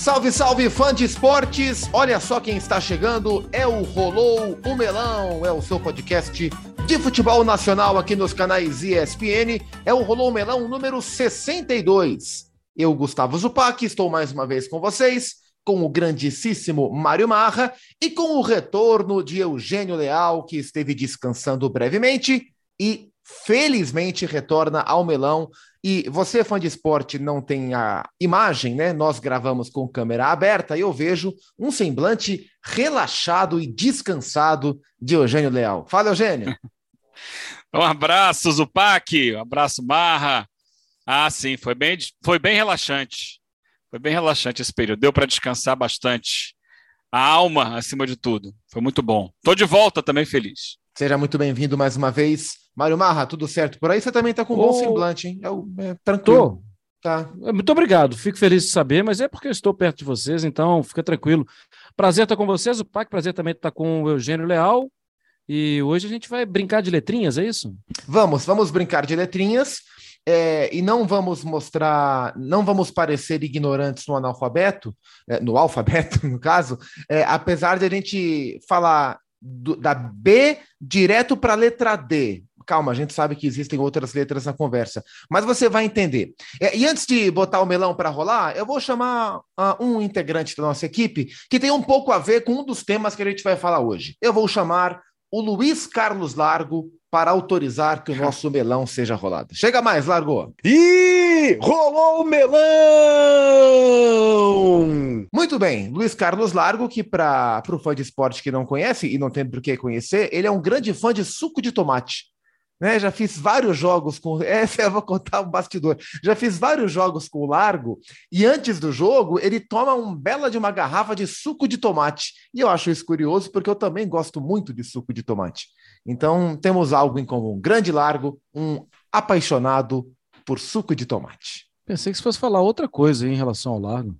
Salve, salve, fã de esportes! Olha só quem está chegando, é o Rolou o Melão, é o seu podcast de futebol nacional aqui nos canais ESPN, é o Rolou o Melão número 62. Eu, Gustavo Zupac, estou mais uma vez com vocês, com o grandíssimo Mário Marra e com o retorno de Eugênio Leal, que esteve descansando brevemente e felizmente retorna ao melão. E você, fã de esporte, não tem a imagem, né? Nós gravamos com câmera aberta e eu vejo um semblante relaxado e descansado de Eugênio Leal. Fala, Eugênio. um abraço, Zupac, um abraço, Marra. Ah, sim, foi bem, foi bem relaxante. Foi bem relaxante esse período. Deu para descansar bastante. A alma, acima de tudo. Foi muito bom. Estou de volta também feliz. Seja muito bem-vindo mais uma vez. Mário Marra, tudo certo por aí? Você também está com um bom semblante, hein? É, é tranquilo. Tô. Tá. É, muito obrigado, fico feliz de saber, mas é porque eu estou perto de vocês, então fica tranquilo. Prazer estar com vocês, o PAC, prazer também estar com o Eugênio Leal. E hoje a gente vai brincar de letrinhas, é isso? Vamos, vamos brincar de letrinhas. É, e não vamos mostrar, não vamos parecer ignorantes no analfabeto, é, no alfabeto, no caso, é, apesar de a gente falar do, da B direto para a letra D. Calma, a gente sabe que existem outras letras na conversa, mas você vai entender. É, e antes de botar o melão para rolar, eu vou chamar uh, um integrante da nossa equipe que tem um pouco a ver com um dos temas que a gente vai falar hoje. Eu vou chamar o Luiz Carlos Largo para autorizar que o nosso melão seja rolado. Chega mais, largou. E rolou o melão! Muito bem, Luiz Carlos Largo, que para o fã de esporte que não conhece e não tem por que conhecer, ele é um grande fã de suco de tomate. Né, já fiz vários jogos com. Essa eu vou contar um bastidor. Já fiz vários jogos com o Largo e antes do jogo ele toma um bela de uma garrafa de suco de tomate. E eu acho isso curioso porque eu também gosto muito de suco de tomate. Então temos algo em comum. Grande Largo, um apaixonado por suco de tomate. Pensei que você fosse falar outra coisa em relação ao Largo.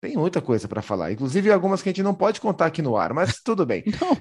Tem muita coisa para falar, inclusive algumas que a gente não pode contar aqui no ar, mas tudo bem. não.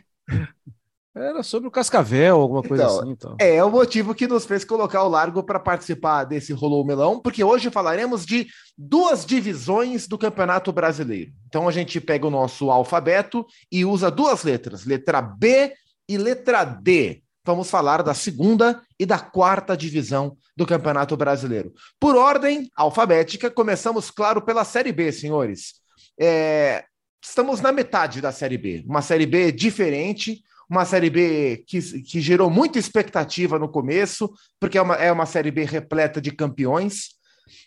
Era sobre o Cascavel, alguma coisa então, assim. Então. É, o motivo que nos fez colocar o Largo para participar desse Rolou Melão, porque hoje falaremos de duas divisões do Campeonato Brasileiro. Então a gente pega o nosso alfabeto e usa duas letras, letra B e letra D. Vamos falar da segunda e da quarta divisão do Campeonato Brasileiro. Por ordem alfabética, começamos, claro, pela Série B, senhores. É, estamos na metade da Série B, uma Série B diferente uma Série B que, que gerou muita expectativa no começo, porque é uma, é uma Série B repleta de campeões.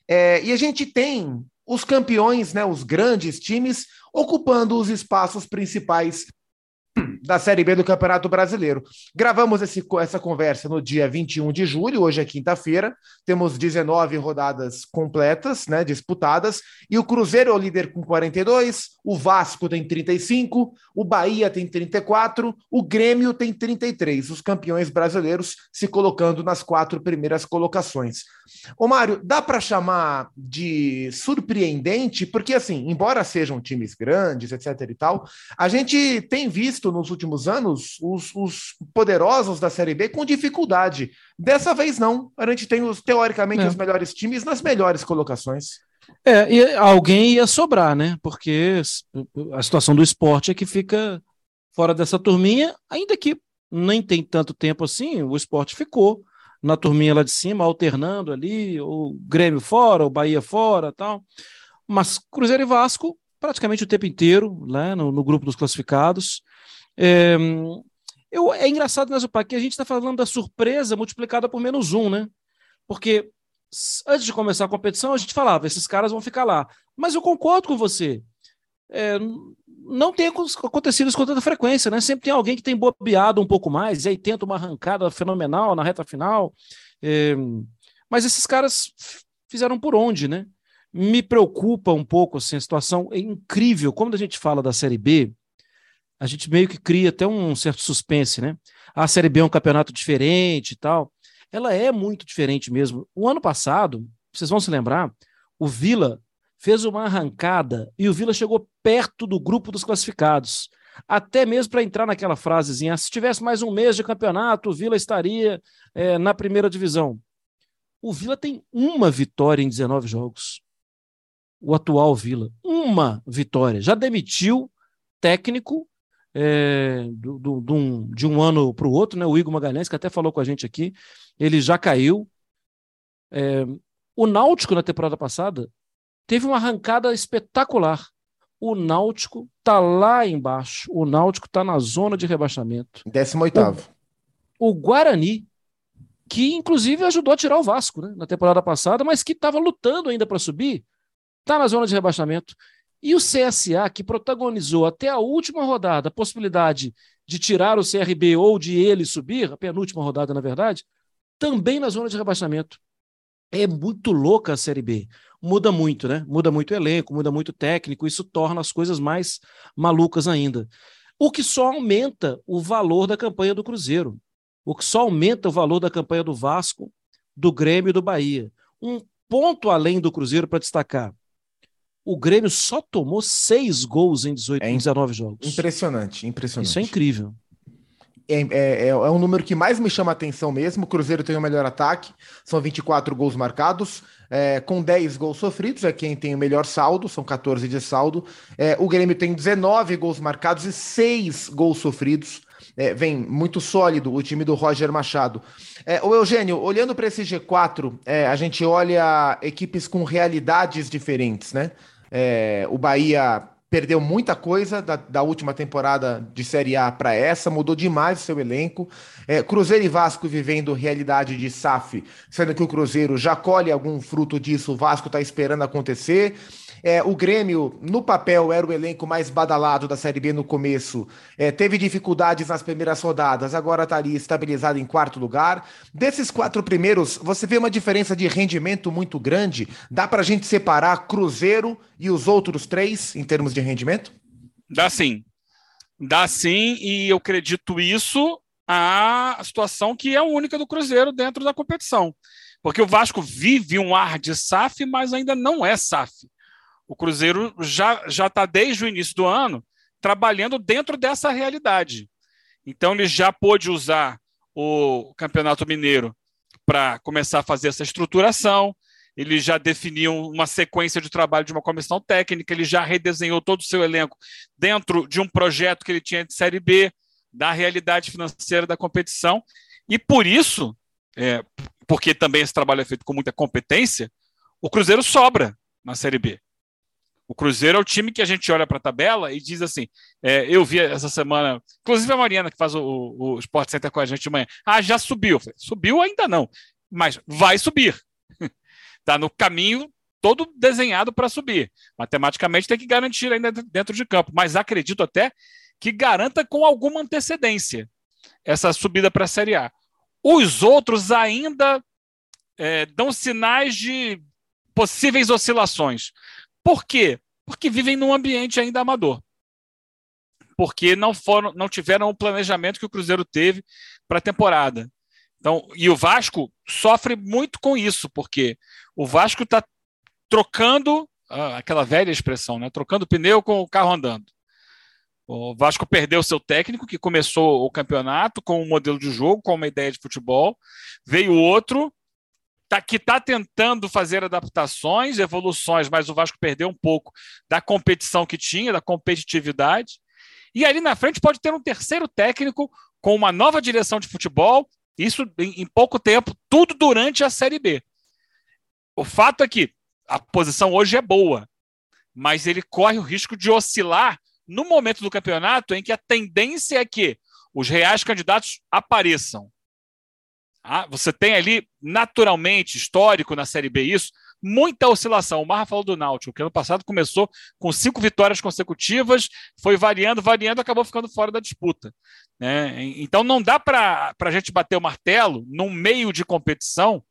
É, e a gente tem os campeões, né, os grandes times, ocupando os espaços principais da Série B do Campeonato Brasileiro. Gravamos esse, essa conversa no dia 21 de julho, hoje é quinta-feira, temos 19 rodadas completas, né, disputadas, e o Cruzeiro é o líder com 42, o Vasco tem 35, o Bahia tem 34, o Grêmio tem 33, os campeões brasileiros se colocando nas quatro primeiras colocações. Ô Mário, dá para chamar de surpreendente, porque assim, embora sejam times grandes, etc e tal, a gente tem visto nos últimos anos os, os poderosos da Série B com dificuldade. Dessa vez não. A gente tem os teoricamente é. os melhores times nas melhores colocações. É, e alguém ia sobrar, né? Porque a situação do esporte é que fica fora dessa turminha, ainda que nem tem tanto tempo assim, o esporte ficou na turminha lá de cima, alternando ali, o Grêmio fora, o Bahia fora tal. Mas Cruzeiro e Vasco, praticamente o tempo inteiro, né, no, no grupo dos classificados. É, eu, é engraçado, né, Zupac, que a gente está falando da surpresa multiplicada por menos um, né? Porque antes de começar a competição, a gente falava, esses caras vão ficar lá. Mas eu concordo com você. É, não tem acontecido isso com tanta frequência, né? Sempre tem alguém que tem bobeado um pouco mais, e aí tenta uma arrancada fenomenal na reta final. É, mas esses caras fizeram por onde, né? Me preocupa um pouco assim, a situação é incrível. Quando a gente fala da Série B, a gente meio que cria até um certo suspense, né? A Série B é um campeonato diferente e tal. Ela é muito diferente mesmo. O ano passado, vocês vão se lembrar, o Vila fez uma arrancada e o Vila chegou perto do grupo dos classificados. Até mesmo para entrar naquela frasezinha, se tivesse mais um mês de campeonato, o Vila estaria é, na primeira divisão. O Vila tem uma vitória em 19 jogos. o atual Vila. Uma vitória. Já demitiu técnico é, do, do, do um, de um ano para o outro, né? O Igor Magalhães, que até falou com a gente aqui, ele já caiu. É, o Náutico, na temporada passada, teve uma arrancada espetacular. O Náutico está lá embaixo. O Náutico está na zona de rebaixamento. 18. O, o Guarani, que inclusive ajudou a tirar o Vasco né, na temporada passada, mas que estava lutando ainda para subir, está na zona de rebaixamento. E o CSA, que protagonizou até a última rodada a possibilidade de tirar o CRB ou de ele subir, a penúltima rodada, na verdade, também na zona de rebaixamento. É muito louca a Série B. Muda muito, né? Muda muito o elenco, muda muito o técnico, isso torna as coisas mais malucas ainda. O que só aumenta o valor da campanha do Cruzeiro. O que só aumenta o valor da campanha do Vasco, do Grêmio e do Bahia. Um ponto além do Cruzeiro para destacar o Grêmio só tomou seis gols em 18, é 19 jogos. Impressionante, impressionante. Isso é incrível. É, é, é, é, um número que mais me chama a atenção mesmo. O Cruzeiro tem o melhor ataque, são 24 gols marcados, é, com 10 gols sofridos, é quem tem o melhor saldo, são 14 de saldo. É, o Grêmio tem 19 gols marcados e 6 gols sofridos. É, vem muito sólido o time do Roger Machado. É, o Eugênio, olhando para esse G4, é, a gente olha equipes com realidades diferentes, né? É, o Bahia perdeu muita coisa da, da, última temporada de Série A para essa, mudou demais o seu elenco. É, Cruzeiro e Vasco vivendo realidade de SAF, sendo que o Cruzeiro já colhe algum fruto disso, o Vasco está esperando acontecer. É, o Grêmio, no papel, era o elenco mais badalado da Série B no começo. É, teve dificuldades nas primeiras rodadas, agora está ali estabilizado em quarto lugar. Desses quatro primeiros, você vê uma diferença de rendimento muito grande? Dá para a gente separar Cruzeiro e os outros três em termos de rendimento? Dá sim. Dá sim, e eu acredito isso a situação que é a única do Cruzeiro dentro da competição. Porque o Vasco vive um ar de SAF, mas ainda não é SAF. O Cruzeiro já já está desde o início do ano trabalhando dentro dessa realidade. Então ele já pôde usar o Campeonato Mineiro para começar a fazer essa estruturação. Ele já definiu uma sequência de trabalho de uma comissão técnica, ele já redesenhou todo o seu elenco dentro de um projeto que ele tinha de Série B, da realidade financeira da competição. E por isso, é, porque também esse trabalho é feito com muita competência, o Cruzeiro sobra na Série B. O Cruzeiro é o time que a gente olha para a tabela e diz assim: é, eu vi essa semana, inclusive a Mariana, que faz o, o, Sport Center com a gente de manhã, ah, já subiu. Falei, subiu ainda não, mas vai subir. Está no caminho todo desenhado para subir. Matematicamente tem que garantir ainda dentro de campo, mas acredito até que garanta com alguma antecedência essa subida para a Série A. Os outros ainda é, dão sinais de possíveis oscilações. Por quê? Porque vivem num ambiente ainda amador. Porque não foram, não tiveram o planejamento que o Cruzeiro teve para a temporada. Então, e o Vasco sofre muito com isso, porque o Vasco está trocando ah, aquela velha expressão, né? Trocando pneu com o carro andando. O Vasco perdeu seu técnico, que começou o campeonato com um modelo de jogo, com uma ideia de futebol. Veio outro tá, que está tentando fazer adaptações, evoluções, mas o Vasco perdeu um pouco da competição que tinha, da competitividade. E ali na frente pode ter um terceiro técnico com uma nova direção de futebol, isso em, em pouco tempo, tudo durante a Série B. O fato é que a posição hoje é boa, mas ele corre o risco de oscilar no momento do campeonato em que a tendência é que os reais candidatos apareçam. Ah, você tem ali, naturalmente, histórico na Série B isso, muita oscilação. O Marra falou do Náutico, que ano passado começou com cinco vitórias consecutivas, foi variando, variando, acabou ficando fora da disputa. Né? Então não dá para a gente bater o martelo num meio de competição,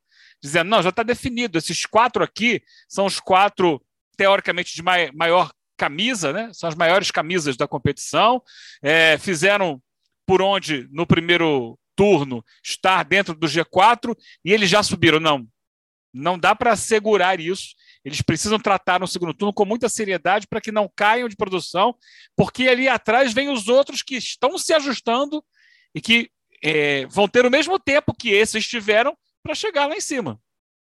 dizendo, não, já está definido, esses quatro aqui são os quatro, teoricamente, de maior camisa, né? são as maiores camisas da competição, é, fizeram por onde no primeiro turno estar dentro do G4 e eles já subiram. Não, não dá para assegurar isso. Eles precisam tratar no segundo turno com muita seriedade para que não caiam de produção, porque ali atrás vem os outros que estão se ajustando e que é, vão ter o mesmo tempo que esses tiveram para chegar lá em cima.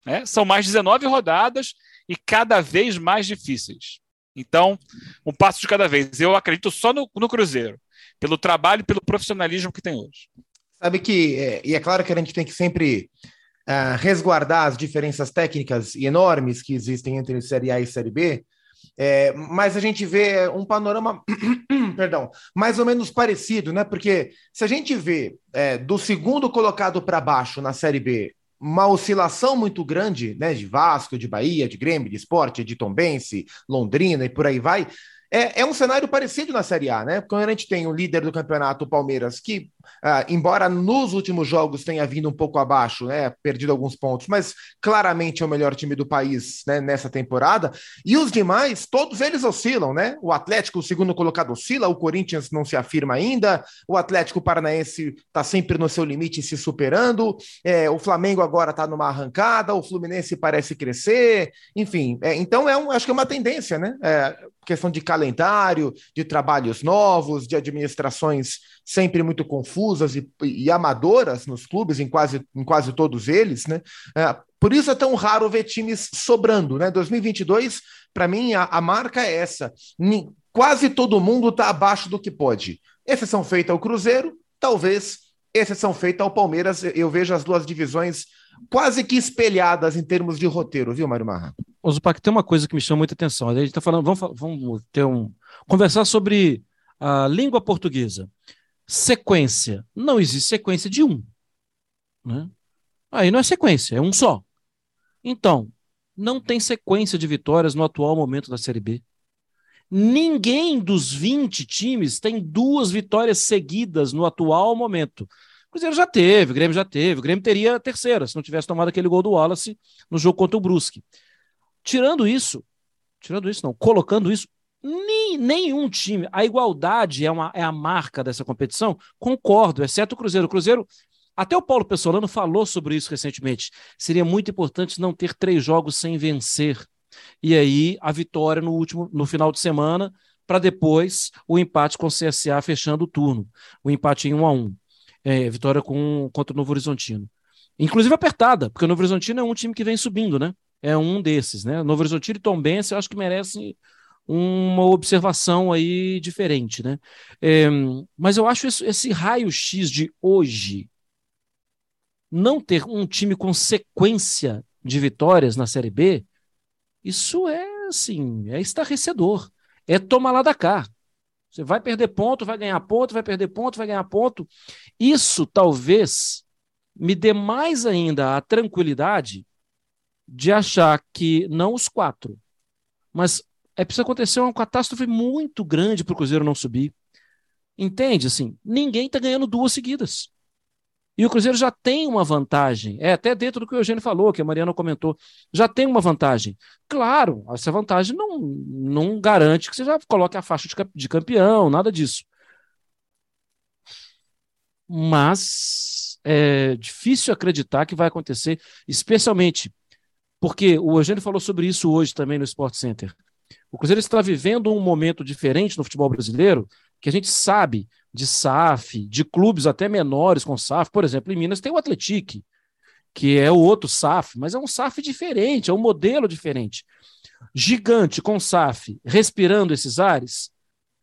Né? São mais 19 rodadas e cada vez mais difíceis. Então, um passo de cada vez. Eu acredito só no, no Cruzeiro, pelo trabalho e pelo profissionalismo que tem hoje. Sabe que, é, e é claro que a gente tem que sempre uh, resguardar as diferenças técnicas enormes que existem entre Série A e Série B, é, mas a gente vê um panorama, perdão, mais ou menos parecido, né? Porque se a gente vê é, do segundo colocado para baixo na Série B uma oscilação muito grande, né, de Vasco, de Bahia, de Grêmio, de Esporte, de Tombense, Londrina e por aí vai, é, é, um cenário parecido na Série A, né? Quando a gente tem o líder do campeonato, o Palmeiras, que, ah, embora nos últimos jogos tenha vindo um pouco abaixo, né? Perdido alguns pontos, mas claramente é o melhor time do país né, nessa temporada. E os demais, todos eles oscilam, né? O Atlético, o segundo colocado, oscila, o Corinthians não se afirma ainda, o Atlético Paranaense está sempre no seu limite se superando, é, o Flamengo agora está numa arrancada, o Fluminense parece crescer, enfim. É, então, é um, acho que é uma tendência, né? É, questão de calendário, de trabalhos novos, de administrações sempre muito confusas e, e amadoras nos clubes, em quase, em quase todos eles, né? É, por isso é tão raro ver times sobrando, né? 2022, para mim, a, a, marca é essa. Quase todo mundo está abaixo do que pode. Exceção feita ao Cruzeiro, talvez exceção feita ao Palmeiras. Eu vejo as duas divisões quase que espelhadas em termos de roteiro, viu, Mário Marra? Ô, Zupac, tem uma coisa que me chama muita atenção. A gente está falando, vamos, vamos ter um. conversar sobre a língua portuguesa. Sequência. Não existe sequência de um. Né? Aí não é sequência, é um só. Então, não tem sequência de vitórias no atual momento da Série B. Ninguém dos 20 times tem duas vitórias seguidas no atual momento. O Cruzeiro já teve, o Grêmio já teve, o Grêmio teria a terceira se não tivesse tomado aquele gol do Wallace no jogo contra o Brusque. Tirando isso, tirando isso não, colocando isso, nem, nenhum time, a igualdade é, uma, é a marca dessa competição, concordo, exceto o Cruzeiro. O Cruzeiro, até o Paulo Pessolano falou sobre isso recentemente. Seria muito importante não ter três jogos sem vencer. E aí a vitória no último, no final de semana, para depois o empate com o CSA fechando o turno. O empate em 1 a 1 é, vitória com, contra o Novo Horizontino. Inclusive apertada, porque o Novo Horizontino é um time que vem subindo, né? É um desses, né? Novo Horizontino e Tombense eu acho que merecem uma observação aí diferente, né? É, mas eu acho isso, esse raio-x de hoje não ter um time com sequência de vitórias na Série B, isso é assim, é estarrecedor. É tomar lá da cá. Você vai perder ponto, vai ganhar ponto, vai perder ponto, vai ganhar ponto. Isso talvez me dê mais ainda a tranquilidade de achar que não os quatro, mas é preciso acontecer uma catástrofe muito grande para o Cruzeiro não subir. Entende? Assim, ninguém está ganhando duas seguidas. E o Cruzeiro já tem uma vantagem, é até dentro do que o Eugênio falou, que a Mariana comentou, já tem uma vantagem. Claro, essa vantagem não, não garante que você já coloque a faixa de campeão, nada disso. Mas é difícil acreditar que vai acontecer, especialmente porque o Eugênio falou sobre isso hoje também no Sport Center. O Cruzeiro está vivendo um momento diferente no futebol brasileiro, que a gente sabe de SAF, de clubes até menores com SAF. Por exemplo, em Minas tem o Atletique, que é o outro SAF, mas é um SAF diferente, é um modelo diferente. Gigante com SAF, respirando esses ares,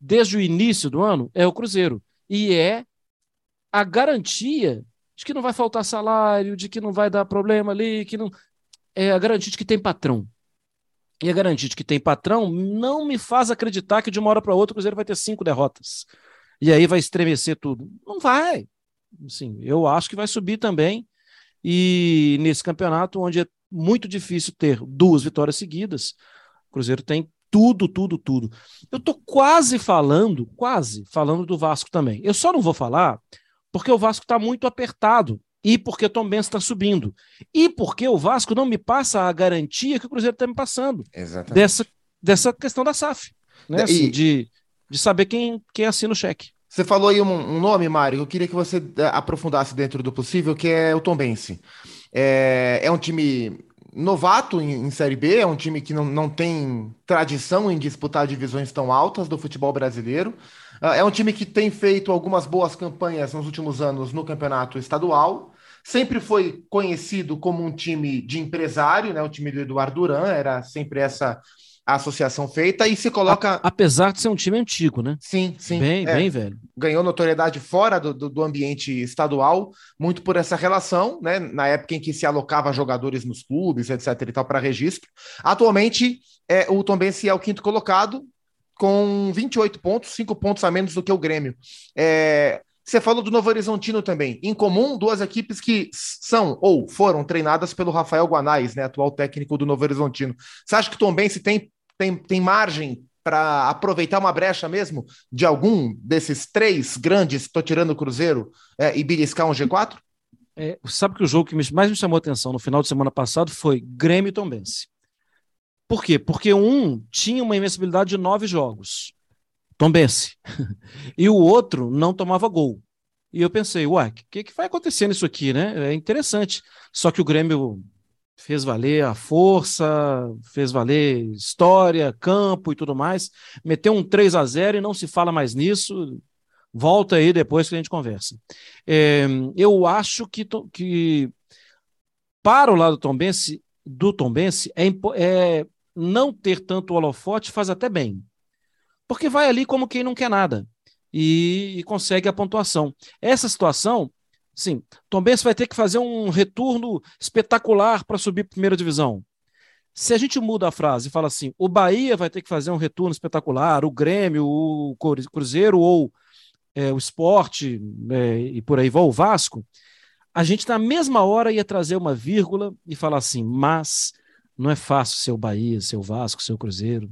desde o início do ano, é o Cruzeiro. E é a garantia de que não vai faltar salário, de que não vai dar problema ali, que não. É a garantia de que tem patrão. E a garantia de que tem patrão não me faz acreditar que de uma hora para outra o Cruzeiro vai ter cinco derrotas e aí vai estremecer tudo. Não vai. Sim, eu acho que vai subir também. E nesse campeonato, onde é muito difícil ter duas vitórias seguidas, o Cruzeiro tem tudo, tudo, tudo. Eu tô quase falando, quase falando do Vasco também. Eu só não vou falar porque o Vasco está muito apertado e porque o Tom Benz está subindo e porque o Vasco não me passa a garantia que o Cruzeiro está me passando Exatamente. dessa dessa questão da SAF, né? Assim, de de saber quem, quem assina o cheque. Você falou aí um, um nome, Mário, eu queria que você eh, aprofundasse dentro do possível, que é o Tom Bense. É, é um time novato em, em, Série B, é um time que não, não tem tradição em disputar divisões tão altas do futebol brasileiro. Ah, é um time que tem feito algumas boas campanhas nos últimos anos no campeonato estadual. Sempre foi conhecido como um time de empresário, né? O time do Eduardo Duran era sempre essa associação feita e se coloca. Apesar de ser um time antigo, né? Sim, sim. Bem, é, bem velho. Ganhou notoriedade fora do, do, do, ambiente estadual, muito por essa relação, né? Na época em que se alocava jogadores nos clubes, etc. e tal, para registro. Atualmente, é, o Tombense é o quinto colocado, com 28 pontos, 5 pontos a menos do que o Grêmio. É, você falou do Novo Horizontino também. Em comum, duas equipes que são ou foram treinadas pelo Rafael Guanais, né, atual técnico do Novo Horizontino. Você acha que o Tom Bense tem, tem, tem margem para aproveitar uma brecha mesmo de algum desses três grandes, estou tirando o Cruzeiro, é, e beliscar um G4? É, sabe que o jogo que mais me chamou a atenção no final de semana passado foi Grêmio e Tom Bense. Por quê? Porque um tinha uma invencibilidade de nove jogos. Tombense. e o outro não tomava gol. E eu pensei, uai, o que, que vai acontecer nisso aqui, né? É interessante. Só que o Grêmio fez valer a força, fez valer história, campo e tudo mais. Meteu um 3 a 0 e não se fala mais nisso. Volta aí depois que a gente conversa. É, eu acho que, que para o lado Tombense, do Tombense, é, é não ter tanto holofote faz até bem porque vai ali como quem não quer nada e, e consegue a pontuação. Essa situação, sim, Tom Benz vai ter que fazer um retorno espetacular para subir para a primeira divisão. Se a gente muda a frase e fala assim, o Bahia vai ter que fazer um retorno espetacular, o Grêmio, o Cruzeiro ou é, o Esporte é, e por aí vai o Vasco, a gente na mesma hora ia trazer uma vírgula e falar assim, mas não é fácil ser o Bahia, ser o Vasco, ser o Cruzeiro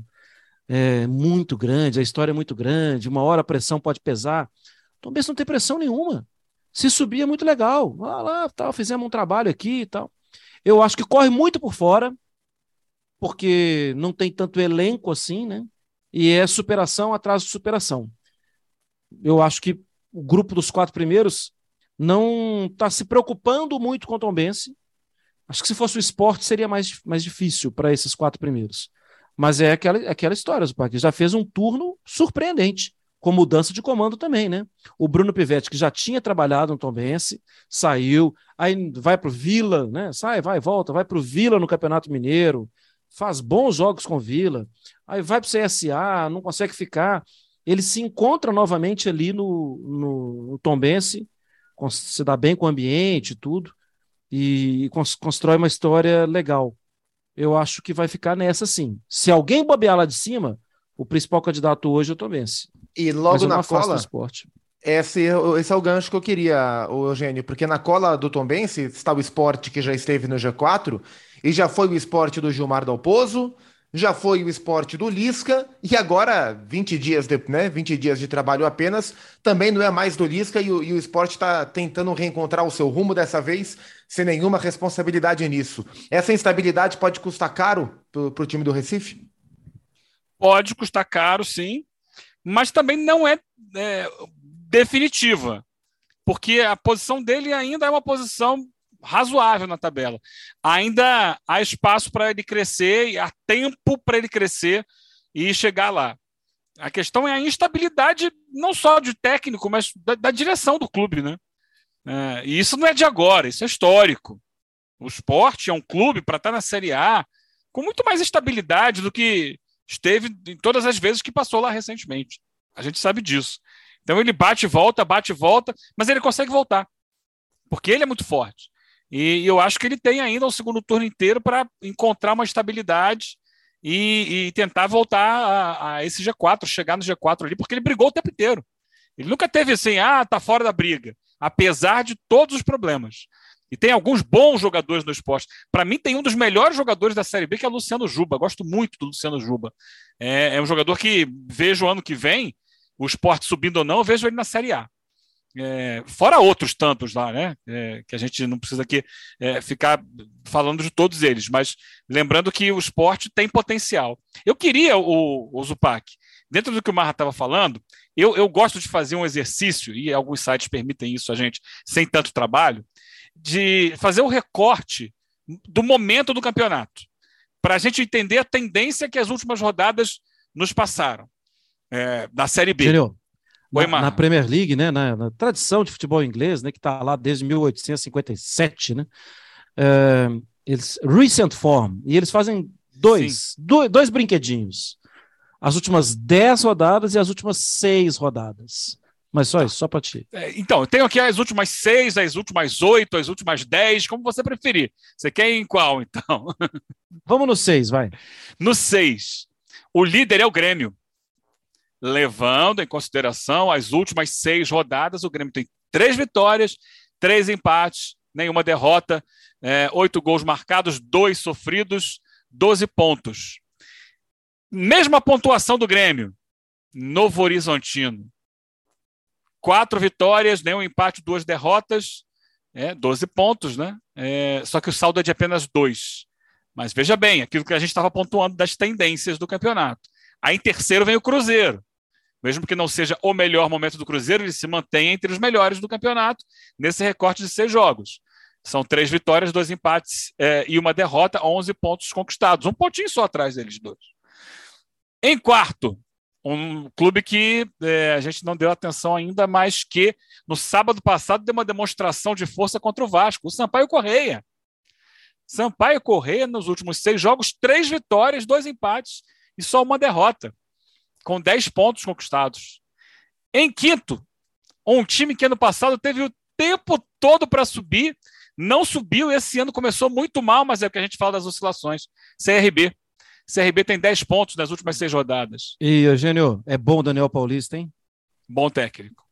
é muito grande, a história é muito grande, uma hora a pressão pode pesar. Tom Benz não tem pressão nenhuma. Se subir é muito legal. Vá lá, tal, fizemos um trabalho aqui e tal. Eu acho que corre muito por fora, porque não tem tanto elenco assim, né? E é superação atrás de superação. Eu acho que o grupo dos quatro primeiros não está se preocupando muito com o Tom Bense. Acho que se fosse o esporte seria mais, mais difícil para esses quatro primeiros. Mas é aquela, aquela história, o Parque já fez um turno surpreendente, com mudança de comando também, né? O Bruno Pivetti, que já tinha trabalhado no Tombense, saiu, aí vai para o Vila, né? Sai, vai, volta, vai para o Vila no Campeonato Mineiro, faz bons jogos com o Vila, aí vai para o CSA, não consegue ficar. Ele se encontra novamente ali no, no, no Tombense, se dá bem com o ambiente e tudo, e constrói uma história legal eu acho que vai ficar nessa sim. Se alguém bobear lá de cima, o principal candidato hoje é o Tomense. E logo na cola, esporte. Esse, esse é o gancho que eu queria, Eugênio, porque na cola do Tombense está o esporte que já esteve no G4 e já foi o esporte do Gilmar Dalpozo, já foi o esporte do Lisca, e agora, 20 dias de, né, 20 dias de trabalho apenas, também não é mais do Lisca, e o, e o esporte está tentando reencontrar o seu rumo dessa vez, sem nenhuma responsabilidade nisso. Essa instabilidade pode custar caro para o time do Recife? Pode custar caro, sim, mas também não é, é definitiva, porque a posição dele ainda é uma posição razoável na tabela. Ainda há espaço para ele crescer e há tempo para ele crescer e chegar lá. A questão é a instabilidade não só de técnico, mas da, da direção do clube, né? É, e isso não é de agora, isso é histórico. O esporte é um clube para estar na Série A com muito mais estabilidade do que esteve em todas as vezes que passou lá recentemente. A gente sabe disso. Então ele bate e volta, bate e volta, mas ele consegue voltar. Porque ele é muito forte. E eu acho que ele tem ainda o segundo turno inteiro para encontrar uma estabilidade e, e tentar voltar a, a, esse G4, chegar no G4 ali, porque ele brigou o tempo inteiro. Ele nunca teve assim, ah, tá fora da briga, apesar de todos os problemas. E tem alguns bons jogadores no esporte. Para mim, tem um dos melhores jogadores da Série B, que é o Luciano Juba. Gosto muito do Luciano Juba. É, é um jogador que vejo ano que vem, o esporte subindo ou não, vejo ele na Série A. É, fora outros tantos lá, né? É, que a gente não precisa aqui é, ficar falando de todos eles, mas lembrando que o esporte tem potencial. Eu queria, o, o Zupac, dentro do que o Marra estava falando, eu, eu gosto de fazer um exercício, e alguns sites permitem isso a gente sem tanto trabalho, de fazer o um recorte do momento do campeonato, para a gente entender a tendência que as últimas rodadas nos passaram, é, da Série B. Entendeu? Oi, na, na, Premier League, né, na, na, tradição de futebol inglês, né, que está lá desde 1857, né, é, eles recent form e eles fazem dois, dois, dois brinquedinhos, as últimas dez rodadas e as últimas seis rodadas. Mas só tá. isso, só para ti. É, então, eu tenho aqui as últimas seis, as últimas oito, as últimas dez, como você preferir. Você quer ir em qual, então? Vamos no seis, vai. No seis, o líder é o Grêmio. Levando em consideração as últimas seis rodadas, o Grêmio tem três vitórias, três empates, nenhuma derrota, é, oito gols marcados, dois sofridos, doze pontos. Mesma pontuação do Grêmio, Novo Horizontino quatro vitórias, nenhum empate, duas derrotas, é, 12 pontos, né? É, só que o saldo é de apenas dois. Mas veja bem, aquilo que a gente estava pontuando das tendências do campeonato. Aí em terceiro vem o Cruzeiro. Mesmo que não seja o melhor momento do Cruzeiro, ele se mantém entre os melhores do campeonato nesse recorte de seis jogos. São três vitórias, dois empates é, e uma derrota, 11 pontos conquistados. Um pontinho só atrás deles dois. Em quarto, um clube que é, a gente não deu atenção ainda, mas que no sábado passado deu uma demonstração de força contra o Vasco, o Sampaio Correia. Sampaio Correia, nos últimos seis jogos, três vitórias, dois empates e só uma derrota, com dez pontos conquistados. Em quinto, um time que ano passado teve o tempo todo para subir, não subiu, esse ano começou muito mal, mas é o que a gente fala das oscilações. CRB. CRB tem 10 pontos nas últimas seis rodadas. E, Eugênio, é bom o Daniel Paulista, hein? Bom técnico.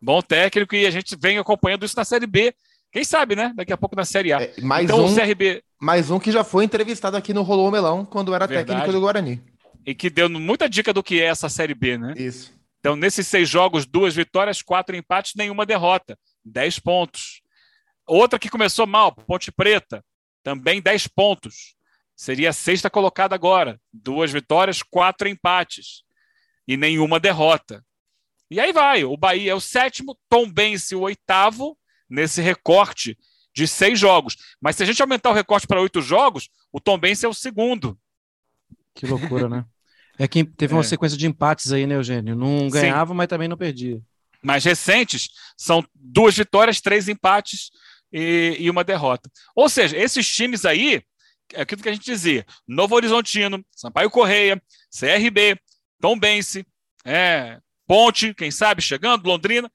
Bom técnico e a gente vem acompanhando isso na Série B. Quem sabe, né? Daqui a pouco na Série A. É, mais então, um, o CRB. Mais um que já foi entrevistado aqui no Rolou Melão, quando era Verdade. técnico do Guarani. E que deu muita dica do que é essa Série B, né? Isso. Então, nesses seis jogos, duas vitórias, quatro empates, nenhuma derrota. Dez pontos. Outra que começou mal, Ponte Preta, também dez pontos. Seria a sexta colocada agora. Duas vitórias, quatro empates. E nenhuma derrota. E aí vai. O Bahia é o sétimo, Tom Bense o oitavo, nesse recorte de seis jogos. Mas se a gente aumentar o recorte para oito jogos, o Tom Bense é o segundo. Que loucura, né? É que teve uma é. sequência de empates aí, né, Eugênio? Não ganhava, Sim. mas também não perdia. Mais recentes são duas vitórias, três empates e, e uma derrota. Ou seja, esses times aí é aquilo que a gente dizia: Novo Horizontino, Sampaio Correia, CRB, Tom Bense, é, Ponte, quem sabe, chegando, Londrina.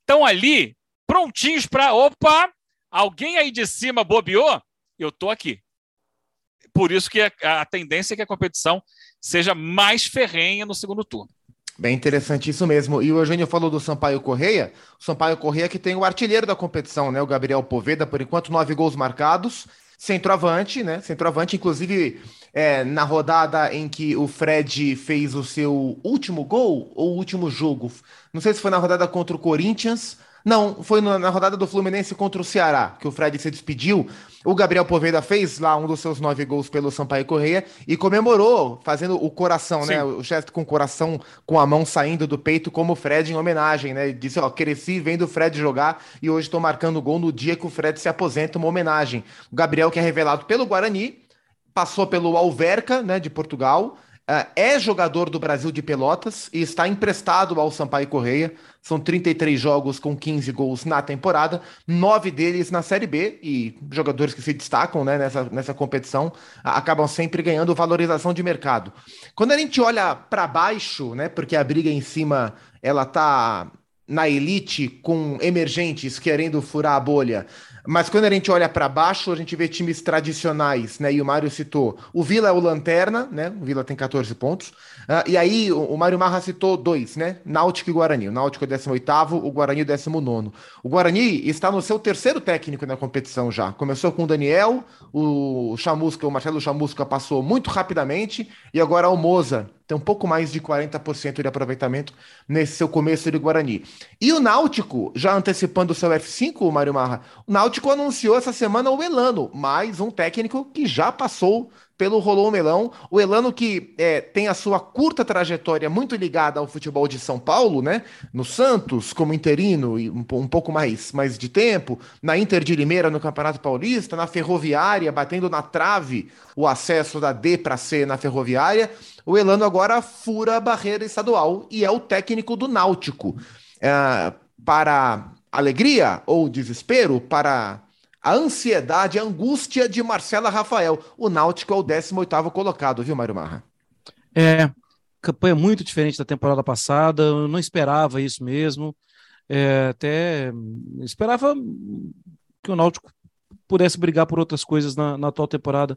Estão ali prontinhos para. Opa! Alguém aí de cima bobeou? Eu estou aqui. Por isso que a, a tendência é que a competição seja mais ferrenha no segundo turno. Bem interessante isso mesmo. E o Eugênio falou do Sampaio Correia. O Sampaio Correia que tem o artilheiro da competição, né? O Gabriel Poveda, por enquanto, nove gols marcados centroavante, né? Centroavante, inclusive é, na rodada em que o Fred fez o seu último gol ou último jogo. Não sei se foi na rodada contra o Corinthians não, foi na rodada do Fluminense contra o Ceará, que o Fred se despediu. O Gabriel Poveda fez lá um dos seus nove gols pelo Sampaio Correia e comemorou, fazendo o coração, né? Sim. né? O gesto com o coração, com a mão saindo do peito, como o Fred em homenagem, né? Ele disse: Ó, cresci vendo o Fred jogar e hoje estou marcando gol no dia que o Fred se aposenta, uma homenagem. O Gabriel, que é revelado pelo Guarani, passou pelo Alverca, né, de Portugal é jogador do Brasil de Pelotas e está emprestado ao Sampaio Correia. São 33 jogos com 15 gols na temporada, nove deles na Série B, e jogadores que se destacam né, nessa, nessa competição acabam sempre ganhando valorização de mercado. Quando a gente olha para baixo, né, porque a briga em cima ela tá na elite com emergentes querendo furar a bolha. Mas quando a gente olha para baixo, a gente vê times tradicionais, né? E o Mário citou. O Vila é o Lanterna, né? O Vila tem 14 pontos. Uh, e aí o, o Mário Marra citou dois, né? Náutico e Guarani. O Náutico é 18, o Guarani é 19. O Guarani está no seu terceiro técnico na competição já. Começou com o Daniel, o Chamusca, o Marcelo Chamusca passou muito rapidamente, e agora o Moza tem um pouco mais de 40% de aproveitamento nesse seu começo de Guarani. E o Náutico, já antecipando o seu F5, o Mário Marra, o Náutico Náutico anunciou essa semana o Elano, mais um técnico que já passou pelo Rolou Melão. O Elano que é, tem a sua curta trajetória muito ligada ao futebol de São Paulo, né? No Santos, como interino, e um, um pouco mais, mais de tempo, na Inter de Limeira no Campeonato Paulista, na Ferroviária, batendo na trave o acesso da D para C na Ferroviária. O Elano agora fura a barreira estadual e é o técnico do Náutico. É, para alegria ou desespero, para a ansiedade, a angústia de Marcela Rafael. O Náutico é o 18º colocado, viu, Mário Marra? É, campanha muito diferente da temporada passada, eu não esperava isso mesmo. É, até esperava que o Náutico pudesse brigar por outras coisas na, na atual temporada.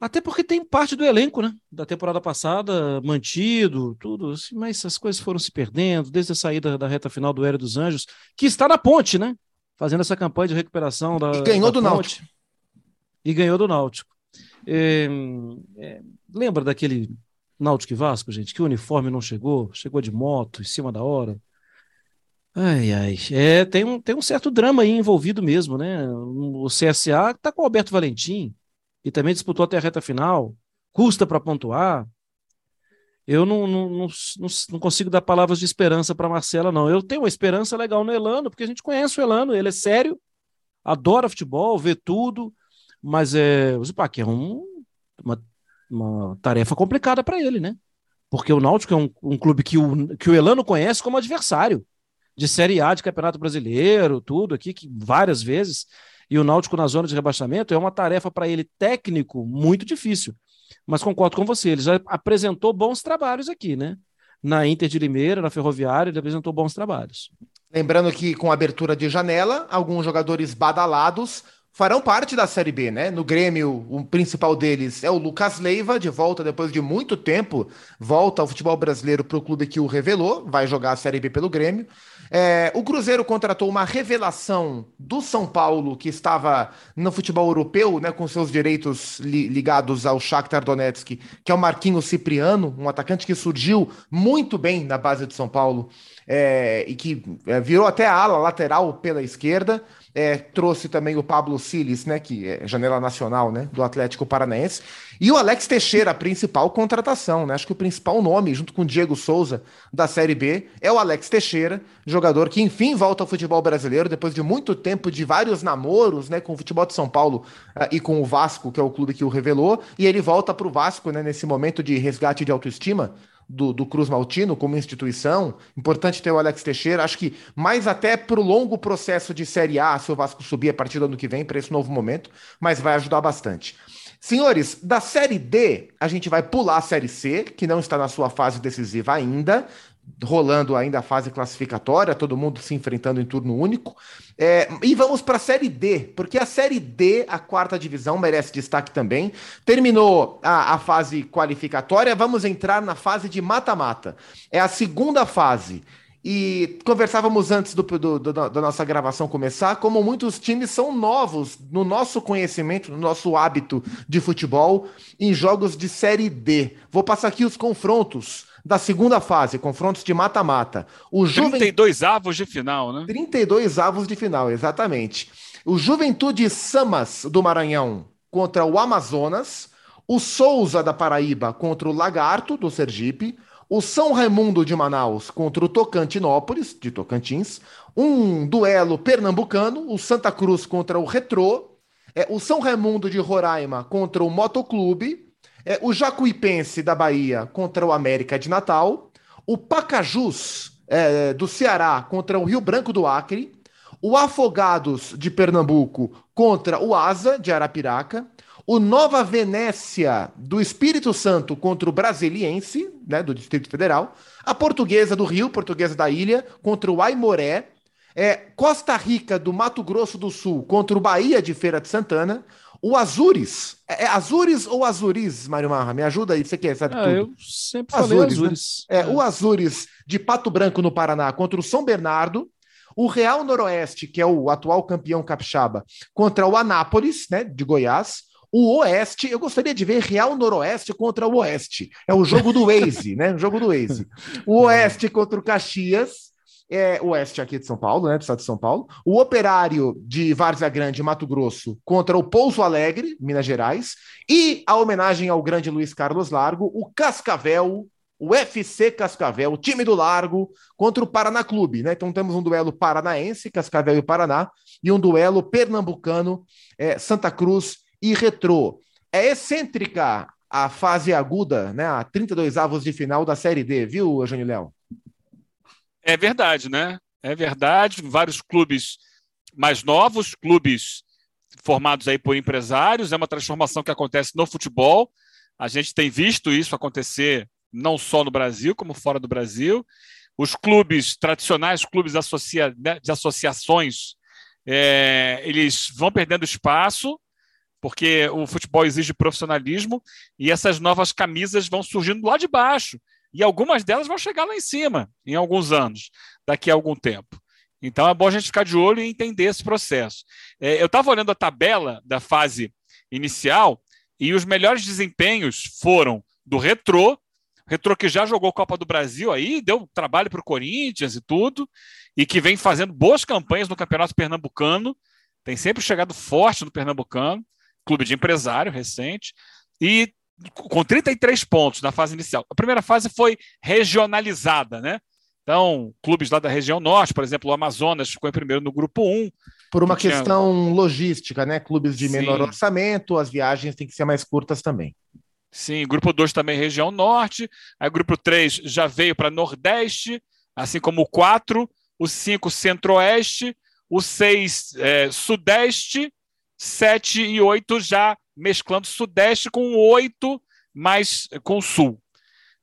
Até porque tem parte do elenco, né? Da temporada passada, mantido, tudo, assim, mas as coisas foram se perdendo, desde a saída da reta final do Hélio dos Anjos, que está na ponte, né? Fazendo essa campanha de recuperação da. E ganhou da do ponte. Náutico. E ganhou do Náutico. É, é, lembra daquele Náutico e Vasco, gente? Que o uniforme não chegou, chegou de moto, em cima da hora. Ai, ai. É, tem um, tem um certo drama aí envolvido mesmo, né? O CSA está com o Alberto Valentim e também disputou até a reta final, custa para pontuar. Eu não, não, não, não, consigo dar palavras de esperança para Marcela, não. Eu tenho uma esperança legal no Elano, porque a gente conhece o Elano, ele é sério, adora futebol, vê tudo, mas é, o Zipac é um, uma, uma tarefa complicada para ele, né? Porque o Náutico é um, um clube que o, que o Elano conhece como adversário de Série A de Campeonato Brasileiro, tudo aqui, que várias vezes e o Náutico na zona de rebaixamento é uma tarefa para ele técnico muito difícil. Mas concordo com você, ele já apresentou bons trabalhos aqui, né? Na Inter de Limeira, na Ferroviária, ele apresentou bons trabalhos. Lembrando que com abertura de janela, alguns jogadores badalados farão parte da Série B, né? No Grêmio, o principal deles é o Lucas Leiva, de volta depois de muito tempo, volta ao futebol brasileiro para o clube que o revelou, vai jogar a Série B pelo Grêmio. É, o Cruzeiro contratou uma revelação do São Paulo, que estava no futebol europeu, né, com seus direitos li ligados ao Shakhtar Donetsk, que é o Marquinhos Cipriano, um atacante que surgiu muito bem na base de São Paulo é, e que é, virou até ala lateral pela esquerda. É, trouxe também o Pablo Siles, né, que é janela nacional, né, do Atlético Paranaense, e o Alex Teixeira, a principal contratação, né, acho que o principal nome, junto com o Diego Souza, da Série B, é o Alex Teixeira, jogador que enfim volta ao futebol brasileiro, depois de muito tempo de vários namoros, né, com o futebol de São Paulo uh, e com o Vasco, que é o clube que o revelou, e ele volta para o Vasco, né, nesse momento de resgate de autoestima, do, do Cruz Maltino como instituição. Importante ter o Alex Teixeira. Acho que mais até para o longo processo de Série A, se o Vasco subir a partir do ano que vem, para esse novo momento, mas vai ajudar bastante. Senhores, da Série D, a gente vai pular a Série C, que não está na sua fase decisiva ainda rolando ainda a fase classificatória, todo mundo se enfrentando em turno único. É, e vamos para a Série D, porque a Série D, a quarta divisão, merece destaque também. Terminou a, a fase qualificatória, vamos entrar na fase de mata-mata. É a segunda fase. E conversávamos antes do, do, do, da nossa gravação começar, como muitos times são novos no nosso conhecimento, no nosso hábito de futebol, em jogos de Série D. Vou passar aqui os confrontos da segunda fase, confrontos de mata-mata. O Juven... 32 avos de final, né? 32 avos de final, exatamente. O Juventude Samas do Maranhão contra o Amazonas, o Souza da Paraíba contra o Lagarto do Sergipe, o São Raimundo de Manaus contra o Tocantinópolis de Tocantins, um duelo pernambucano, o Santa Cruz contra o Retrô, é, o São Raimundo de Roraima contra o Motoclube, é, o Jacuipense da Bahia contra o América de Natal, o Pacajus é, do Ceará contra o Rio Branco do Acre, o Afogados de Pernambuco contra o Asa de Arapiraca, o Nova Venécia do Espírito Santo contra o Brasiliense, né, do Distrito Federal, a Portuguesa do Rio, Portuguesa da Ilha, contra o Aimoré, é, Costa Rica do Mato Grosso do Sul contra o Bahia de Feira de Santana, o Azures. É, é Azures ou Azures, Mário Marra? Me ajuda aí, você quer sabe ah, tudo. Eu sempre Azures, falei Azures. Né? É, é, o Azures de Pato Branco, no Paraná, contra o São Bernardo. O Real Noroeste, que é o atual campeão capixaba, contra o Anápolis, né, de Goiás. O Oeste, eu gostaria de ver Real Noroeste contra o Oeste. É o jogo do Waze, né? O jogo do Waze. O Oeste contra o Caxias. É, Oeste aqui de São Paulo, né, do estado de São Paulo. O Operário de Várzea Grande, Mato Grosso, contra o Pouso Alegre, Minas Gerais. E a homenagem ao grande Luiz Carlos Largo, o Cascavel, o FC Cascavel, o time do Largo, contra o Paraná Clube, né? Então temos um duelo paranaense, Cascavel e Paraná, e um duelo pernambucano, é, Santa Cruz e Retrô. É excêntrica a fase aguda, né? A 32 avos de final da Série D, viu, Eugênio Léo? É verdade, né? É verdade. Vários clubes mais novos, clubes formados aí por empresários, é uma transformação que acontece no futebol. A gente tem visto isso acontecer não só no Brasil, como fora do Brasil. Os clubes tradicionais, clubes associa né, de associações, é, eles vão perdendo espaço, porque o futebol exige profissionalismo, e essas novas camisas vão surgindo lá de baixo. E algumas delas vão chegar lá em cima em alguns anos, daqui a algum tempo. Então é bom a gente ficar de olho e entender esse processo. É, eu estava olhando a tabela da fase inicial e os melhores desempenhos foram do Retrô, Retrô que já jogou Copa do Brasil aí, deu trabalho para o Corinthians e tudo, e que vem fazendo boas campanhas no Campeonato Pernambucano, tem sempre chegado forte no Pernambucano, clube de empresário recente, e com 33 pontos na fase inicial. A primeira fase foi regionalizada, né? Então, clubes lá da região norte, por exemplo, o Amazonas ficou em primeiro no grupo 1. Por uma que questão tinha... logística, né? Clubes de Sim. menor orçamento, as viagens têm que ser mais curtas também. Sim, grupo 2 também região norte. Aí grupo 3 já veio para nordeste, assim como o 4, o 5 centro-oeste, o 6 é, sudeste, 7 e 8 já mesclando Sudeste com oito, mais com Sul.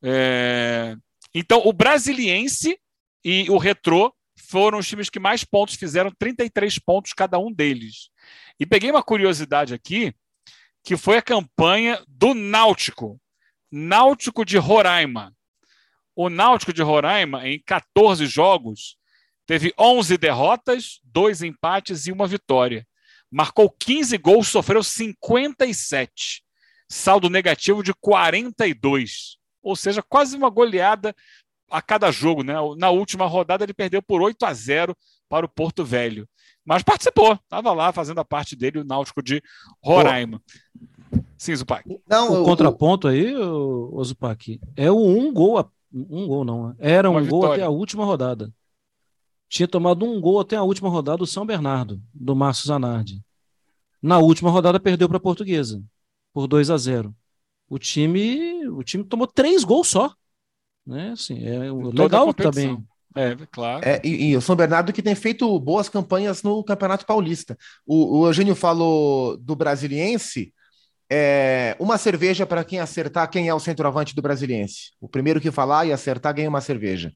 É... Então, o Brasiliense e o Retrô foram os times que mais pontos fizeram, 33 pontos cada um deles. E peguei uma curiosidade aqui, que foi a campanha do Náutico, Náutico de Roraima. O Náutico de Roraima, em 14 jogos, teve 11 derrotas, dois empates e uma vitória marcou 15 gols, sofreu 57. Saldo negativo de 42. Ou seja, quase uma goleada a cada jogo, né? Na última rodada ele perdeu por 8 a 0 para o Porto Velho. Mas participou, estava lá fazendo a parte dele, o Náutico de Roraima. Sim, Zupac. Não, o contraponto aí, o Zupac, é o um gol, um gol não, era um gol até a última rodada tinha tomado um gol até a última rodada, o São Bernardo, do Márcio Zanardi. Na última rodada perdeu para a Portuguesa, por 2 a 0. O time, o time tomou três gols só. Né? Assim, é legal também. É, claro. É, e, e, o São Bernardo que tem feito boas campanhas no Campeonato Paulista. O, o Eugênio falou do Brasiliense. É, uma cerveja para quem acertar quem é o centroavante do Brasiliense. O primeiro que falar e acertar ganha uma cerveja.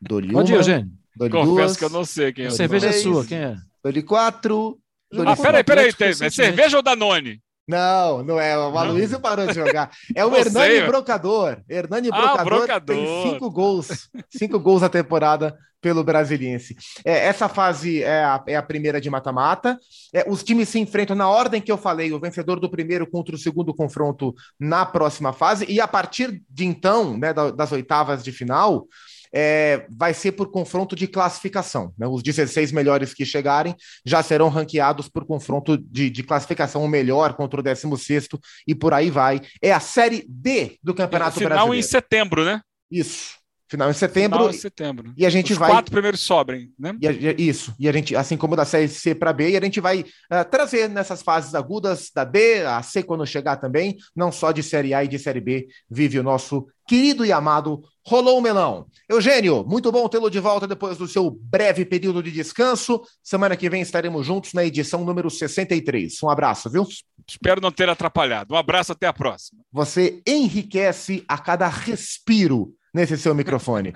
Dou-lhe Pode ir, Eugênio. Confesso duas, que eu não sei quem é. A cerveja é sua, quem é? Dou-lhe quatro. Ah, peraí, peraí, é cerveja ou Danone? Não, não é. O Aloysio parou de jogar. É o Hernani sei, Brocador. Hernani ah, Brocador, Brocador, tem cinco gols, cinco gols na temporada pelo Brasiliense. É, essa fase é a, é a primeira de mata-mata. É, os times se enfrentam na ordem que eu falei, o vencedor do primeiro contra o segundo confronto na próxima fase, e a partir de então, né, das oitavas de final, é, vai ser por confronto de classificação. Né? Os 16 melhores que chegarem já serão ranqueados por confronto de, de classificação, o melhor contra o 16 e por aí vai. É a Série D do Campeonato final Brasileiro. Final em setembro, né? Isso. Final em setembro. Final em setembro. E a gente Os vai. quatro primeiros sobrem, né? E a, isso. E a gente, assim como da série C para B, e a gente vai uh, trazer nessas fases agudas da D, a C quando chegar também, não só de série A e de série B, vive o nosso querido e amado Rolou o Melão. Eugênio, muito bom tê-lo de volta depois do seu breve período de descanso. Semana que vem estaremos juntos na edição número 63. Um abraço, viu? Espero não ter atrapalhado. Um abraço, até a próxima. Você enriquece a cada respiro nesse seu microfone.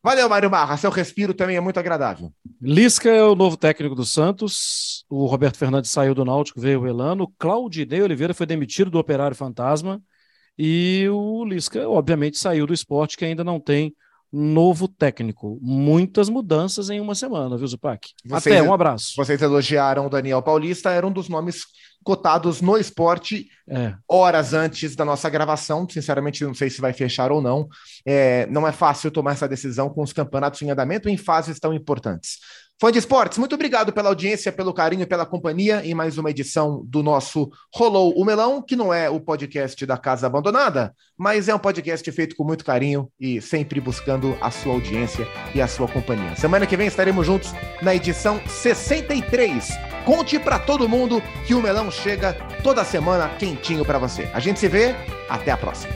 Valeu, Mário Marra. Seu respiro também é muito agradável. Lisca é o novo técnico do Santos. O Roberto Fernandes saiu do Náutico, veio o Elano. Claudinei Oliveira foi demitido do Operário Fantasma. E o Lisca, obviamente, saiu do esporte, que ainda não tem novo técnico. Muitas mudanças em uma semana, viu, Zupac? Vocês- Até, um abraço. Vocês elogiaram o Daniel Paulista, era um dos nomes cotados no esporte É. horas antes da nossa gravação. Sinceramente, não sei se vai fechar ou não. É, não é fácil tomar essa decisão com os campeonatos em andamento em fases tão importantes. Fã de esportes, muito obrigado pela audiência, pelo carinho e pela companhia em mais uma edição do nosso Rolou o Melão, que não é o podcast da Casa Abandonada, mas é um podcast feito com muito carinho e sempre buscando a sua audiência e a sua companhia. Semana que vem estaremos juntos na edição 63. Conte pra todo mundo que o melão chega toda semana quentinho pra você. A gente se vê, até a próxima.